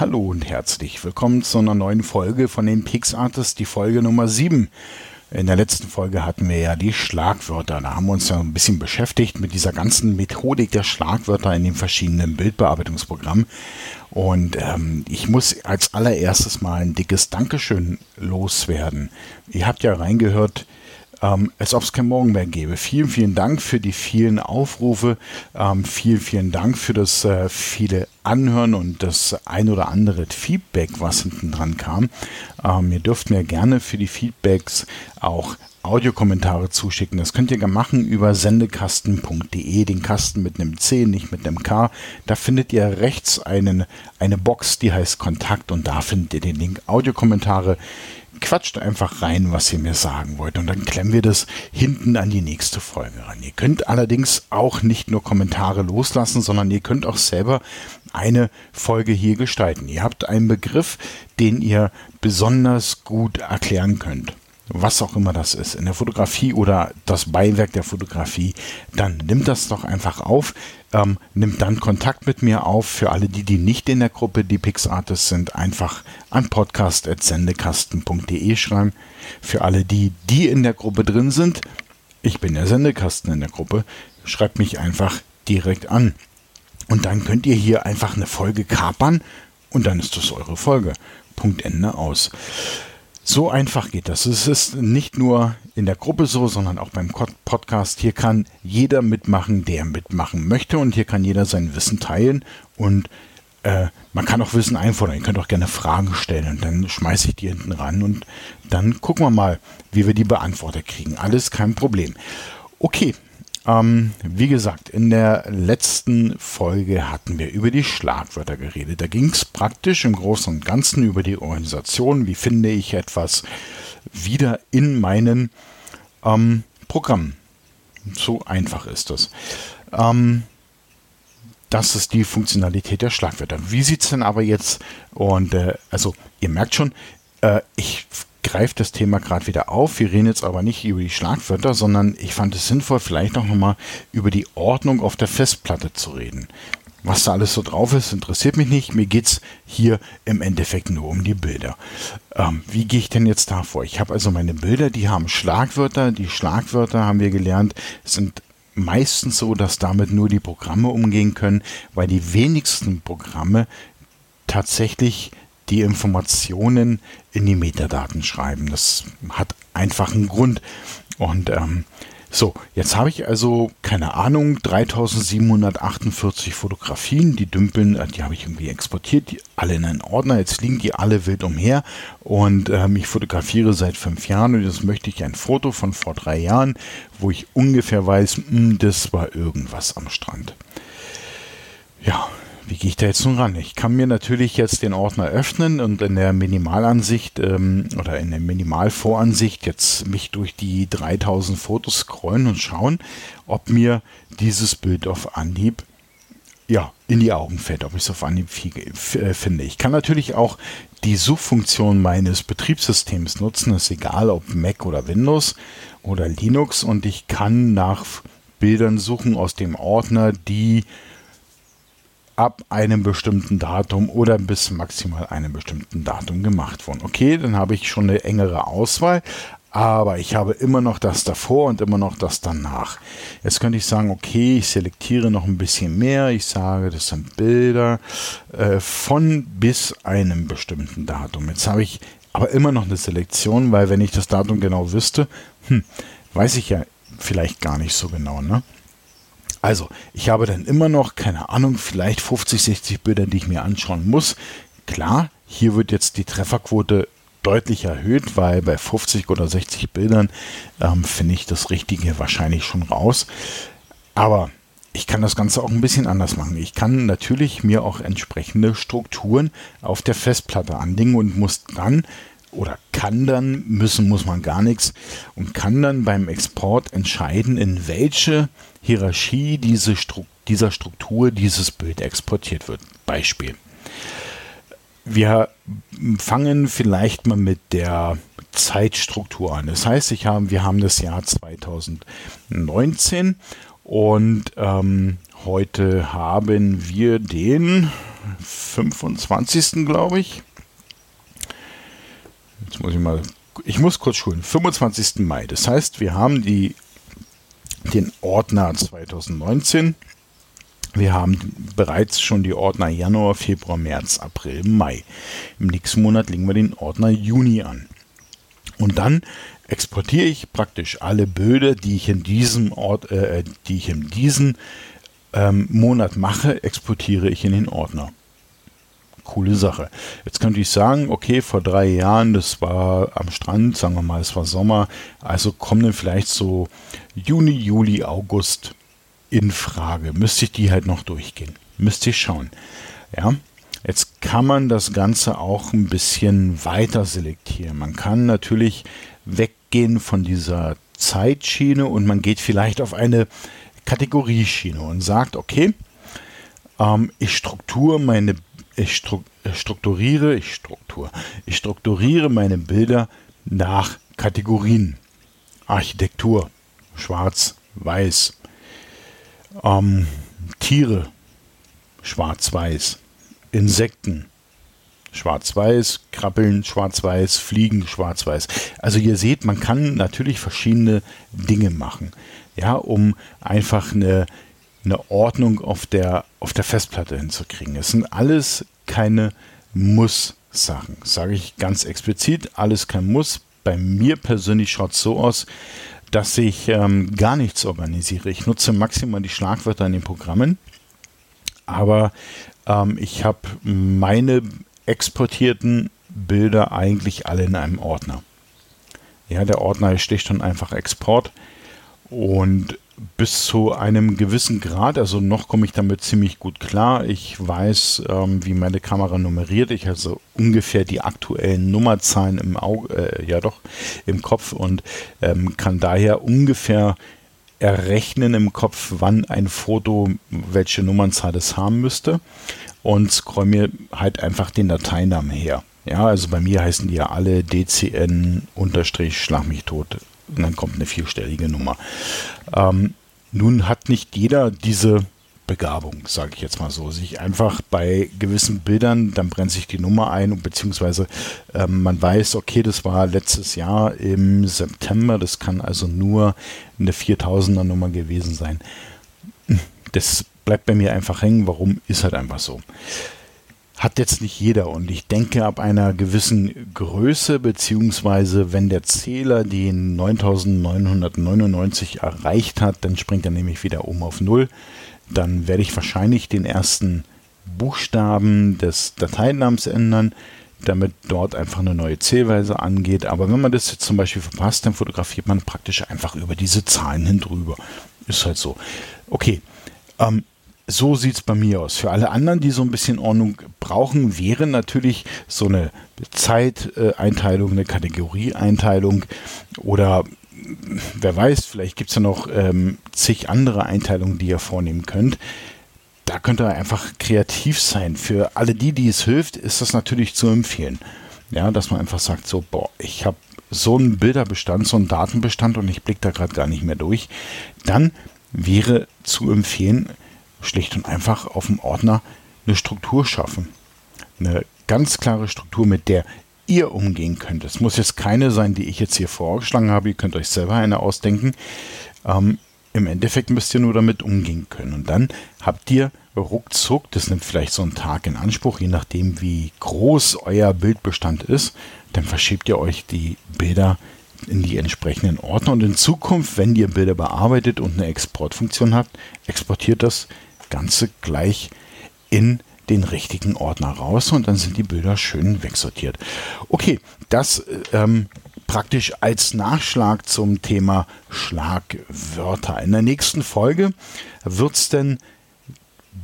Hallo und herzlich willkommen zu einer neuen Folge von den PixArtists, die Folge Nummer 7. In der letzten Folge hatten wir ja die Schlagwörter. Da haben wir uns ja ein bisschen beschäftigt mit dieser ganzen Methodik der Schlagwörter in den verschiedenen Bildbearbeitungsprogrammen. Und ähm, ich muss als allererstes mal ein dickes Dankeschön loswerden. Ihr habt ja reingehört, ähm, als ob es kein Morgen mehr gäbe. Vielen, vielen Dank für die vielen Aufrufe. Ähm, vielen, vielen Dank für das äh, viele Anhören und das ein oder andere Feedback, was hinten dran kam. Ähm, ihr dürft mir gerne für die Feedbacks auch Audiokommentare zuschicken. Das könnt ihr machen über sendekasten.de, den Kasten mit einem C, nicht mit einem K. Da findet ihr rechts einen, eine Box, die heißt Kontakt und da findet ihr den Link Audiokommentare quatscht einfach rein, was ihr mir sagen wollt. Und dann klemmen wir das hinten an die nächste Folge ran. Ihr könnt allerdings auch nicht nur Kommentare loslassen, sondern ihr könnt auch selber eine Folge hier gestalten. Ihr habt einen Begriff, den ihr besonders gut erklären könnt was auch immer das ist, in der Fotografie oder das Beiwerk der Fotografie, dann nimmt das doch einfach auf, ähm, nimmt dann Kontakt mit mir auf. Für alle die, die nicht in der Gruppe die PixArtists sind, einfach an podcast.sendekasten.de schreiben. Für alle die, die in der Gruppe drin sind, ich bin der Sendekasten in der Gruppe, schreibt mich einfach direkt an. Und dann könnt ihr hier einfach eine Folge kapern und dann ist das eure Folge. Punkt Ende aus. So einfach geht das. Es ist nicht nur in der Gruppe so, sondern auch beim Podcast. Hier kann jeder mitmachen, der mitmachen möchte und hier kann jeder sein Wissen teilen und äh, man kann auch Wissen einfordern. Ihr könnt auch gerne Fragen stellen und dann schmeiße ich die hinten ran und dann gucken wir mal, wie wir die beantwortet kriegen. Alles kein Problem. Okay, ähm, wie gesagt, in der letzten Folge hatten wir über die Schlagwörter geredet. Da ging es praktisch im Großen und Ganzen über die Organisation. Wie finde ich etwas wieder in meinen ähm, Programmen? So einfach ist das. Ähm, das ist die Funktionalität der Schlagwörter. Wie sieht es denn aber jetzt? Und äh, also ihr merkt schon, äh, ich greift das Thema gerade wieder auf. Wir reden jetzt aber nicht über die Schlagwörter, sondern ich fand es sinnvoll, vielleicht auch nochmal über die Ordnung auf der Festplatte zu reden. Was da alles so drauf ist, interessiert mich nicht. Mir geht es hier im Endeffekt nur um die Bilder. Ähm, wie gehe ich denn jetzt da vor? Ich habe also meine Bilder, die haben Schlagwörter. Die Schlagwörter, haben wir gelernt, sind meistens so, dass damit nur die Programme umgehen können, weil die wenigsten Programme tatsächlich die Informationen in die Metadaten schreiben. Das hat einfach einen Grund. Und ähm, so, jetzt habe ich also, keine Ahnung, 3748 Fotografien, die dümpeln, äh, die habe ich irgendwie exportiert, die alle in einen Ordner, jetzt liegen die alle wild umher und ähm, ich fotografiere seit fünf Jahren und jetzt möchte ich ein Foto von vor drei Jahren, wo ich ungefähr weiß, mh, hm, das war irgendwas am Strand. Ja, wie gehe ich da jetzt nun ran? Ich kann mir natürlich jetzt den Ordner öffnen und in der Minimalansicht ähm, oder in der Minimalvoransicht jetzt mich durch die 3000 Fotos scrollen und schauen, ob mir dieses Bild auf Anhieb ja, in die Augen fällt, ob ich es auf Anhieb äh, finde. Ich kann natürlich auch die Suchfunktion meines Betriebssystems nutzen, ist egal ob Mac oder Windows oder Linux und ich kann nach Bildern suchen aus dem Ordner, die ab einem bestimmten Datum oder bis maximal einem bestimmten Datum gemacht wurden. Okay, dann habe ich schon eine engere Auswahl, aber ich habe immer noch das davor und immer noch das danach. Jetzt könnte ich sagen, okay, ich selektiere noch ein bisschen mehr. Ich sage, das sind Bilder äh, von bis einem bestimmten Datum. Jetzt habe ich aber immer noch eine Selektion, weil wenn ich das Datum genau wüsste, hm, weiß ich ja vielleicht gar nicht so genau. Ne? Also, ich habe dann immer noch, keine Ahnung, vielleicht 50, 60 Bilder, die ich mir anschauen muss. Klar, hier wird jetzt die Trefferquote deutlich erhöht, weil bei 50 oder 60 Bildern ähm, finde ich das Richtige wahrscheinlich schon raus. Aber ich kann das Ganze auch ein bisschen anders machen. Ich kann natürlich mir auch entsprechende Strukturen auf der Festplatte anlegen und muss dann oder kann dann, müssen muss man gar nichts, und kann dann beim Export entscheiden, in welche Hierarchie diese Stru dieser Struktur dieses Bild exportiert wird. Beispiel. Wir fangen vielleicht mal mit der Zeitstruktur an. Das heißt, ich habe, wir haben das Jahr 2019 und ähm, heute haben wir den 25. glaube ich. Jetzt muss ich mal, ich muss kurz schulen. 25. Mai. Das heißt, wir haben die, den Ordner 2019. Wir haben bereits schon die Ordner Januar, Februar, März, April, Mai. Im nächsten Monat legen wir den Ordner Juni an. Und dann exportiere ich praktisch alle Bilder, die ich in diesem Ort, äh, die ich in diesem ähm, Monat mache, exportiere ich in den Ordner. Coole Sache. Jetzt könnte ich sagen, okay, vor drei Jahren, das war am Strand, sagen wir mal, es war Sommer, also kommen dann vielleicht so Juni, Juli, August in Frage. Müsste ich die halt noch durchgehen. Müsste ich schauen. Ja, Jetzt kann man das Ganze auch ein bisschen weiter selektieren. Man kann natürlich weggehen von dieser Zeitschiene und man geht vielleicht auf eine Kategorieschiene und sagt, okay, ähm, ich strukturiere meine ich stru strukturiere ich Struktur ich strukturiere meine Bilder nach Kategorien. Architektur schwarz weiß. Ähm, Tiere schwarz weiß Insekten schwarz-weiß, Krabbeln schwarz-weiß, Fliegen schwarz-weiß. Also ihr seht, man kann natürlich verschiedene Dinge machen, ja, um einfach eine, eine Ordnung auf der, auf der Festplatte hinzukriegen. Es sind alles keine Muss-Sachen, sage ich ganz explizit, alles kein Muss. Bei mir persönlich schaut es so aus, dass ich ähm, gar nichts organisiere. Ich nutze maximal die Schlagwörter in den Programmen, aber ähm, ich habe meine exportierten Bilder eigentlich alle in einem Ordner. Ja, der Ordner schlicht und einfach Export und bis zu einem gewissen Grad, also noch komme ich damit ziemlich gut klar. Ich weiß, ähm, wie meine Kamera nummeriert. Ich also ungefähr die aktuellen Nummerzahlen im Auge, äh, ja doch, im Kopf und ähm, kann daher ungefähr errechnen im Kopf, wann ein Foto welche Nummernzahl es haben müsste und scroll mir halt einfach den Dateinamen her. Ja, also bei mir heißen die ja alle DCN unterstrich Schlag mich tot. Und dann kommt eine vierstellige Nummer. Ähm, nun hat nicht jeder diese Begabung, sage ich jetzt mal so, sich einfach bei gewissen Bildern, dann brennt sich die Nummer ein, beziehungsweise ähm, man weiß, okay, das war letztes Jahr im September, das kann also nur eine 4000er Nummer gewesen sein. Das bleibt bei mir einfach hängen. Warum? Ist halt einfach so. Hat jetzt nicht jeder und ich denke, ab einer gewissen Größe, beziehungsweise wenn der Zähler den 9999 erreicht hat, dann springt er nämlich wieder um auf Null. Dann werde ich wahrscheinlich den ersten Buchstaben des Dateinamens ändern, damit dort einfach eine neue Zählweise angeht. Aber wenn man das jetzt zum Beispiel verpasst, dann fotografiert man praktisch einfach über diese Zahlen hin drüber. Ist halt so. Okay. Ähm, so sieht es bei mir aus. Für alle anderen, die so ein bisschen Ordnung brauchen, wäre natürlich so eine Zeiteinteilung, eine Kategorieeinteilung oder wer weiß, vielleicht gibt es ja noch ähm, zig andere Einteilungen, die ihr vornehmen könnt. Da könnt ihr einfach kreativ sein. Für alle die, die es hilft, ist das natürlich zu empfehlen. Ja, dass man einfach sagt, so, boah, ich habe so einen Bilderbestand, so einen Datenbestand und ich blicke da gerade gar nicht mehr durch. Dann wäre zu empfehlen, schlicht und einfach auf dem Ordner eine Struktur schaffen. Eine ganz klare Struktur, mit der ihr umgehen könnt. Es muss jetzt keine sein, die ich jetzt hier vorgeschlagen habe. Ihr könnt euch selber eine ausdenken. Ähm, Im Endeffekt müsst ihr nur damit umgehen können. Und dann habt ihr ruckzuck, das nimmt vielleicht so einen Tag in Anspruch, je nachdem wie groß euer Bildbestand ist, dann verschiebt ihr euch die Bilder in die entsprechenden Ordner und in Zukunft, wenn ihr Bilder bearbeitet und eine Exportfunktion habt, exportiert das Ganze gleich in den richtigen Ordner raus und dann sind die Bilder schön wegsortiert. Okay, das ähm, praktisch als Nachschlag zum Thema Schlagwörter. In der nächsten Folge wird es denn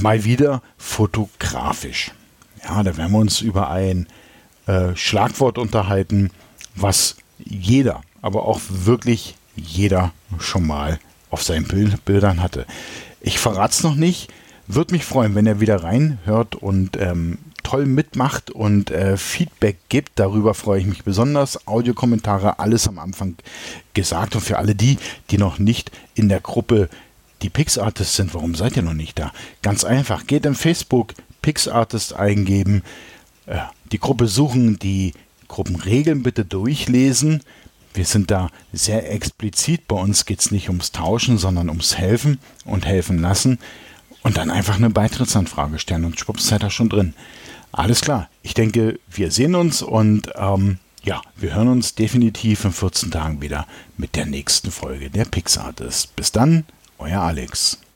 mal wieder fotografisch. Ja, da werden wir uns über ein äh, Schlagwort unterhalten, was jeder, aber auch wirklich jeder schon mal auf seinen Bild Bildern hatte. Ich verrate es noch nicht. Würde mich freuen, wenn er wieder reinhört und ähm, toll mitmacht und äh, Feedback gibt. Darüber freue ich mich besonders. Audiokommentare, alles am Anfang gesagt. Und für alle die, die noch nicht in der Gruppe die PixArtists sind, warum seid ihr noch nicht da? Ganz einfach, geht in Facebook PixArtist eingeben, äh, die Gruppe suchen, die Gruppenregeln bitte durchlesen. Wir sind da sehr explizit. Bei uns geht es nicht ums Tauschen, sondern ums Helfen und helfen lassen. Und dann einfach eine Beitrittsanfrage stellen und schwupps seid ihr schon drin. Alles klar. Ich denke, wir sehen uns und ähm, ja, wir hören uns definitiv in 14 Tagen wieder mit der nächsten Folge der Pixartist. Bis dann, euer Alex.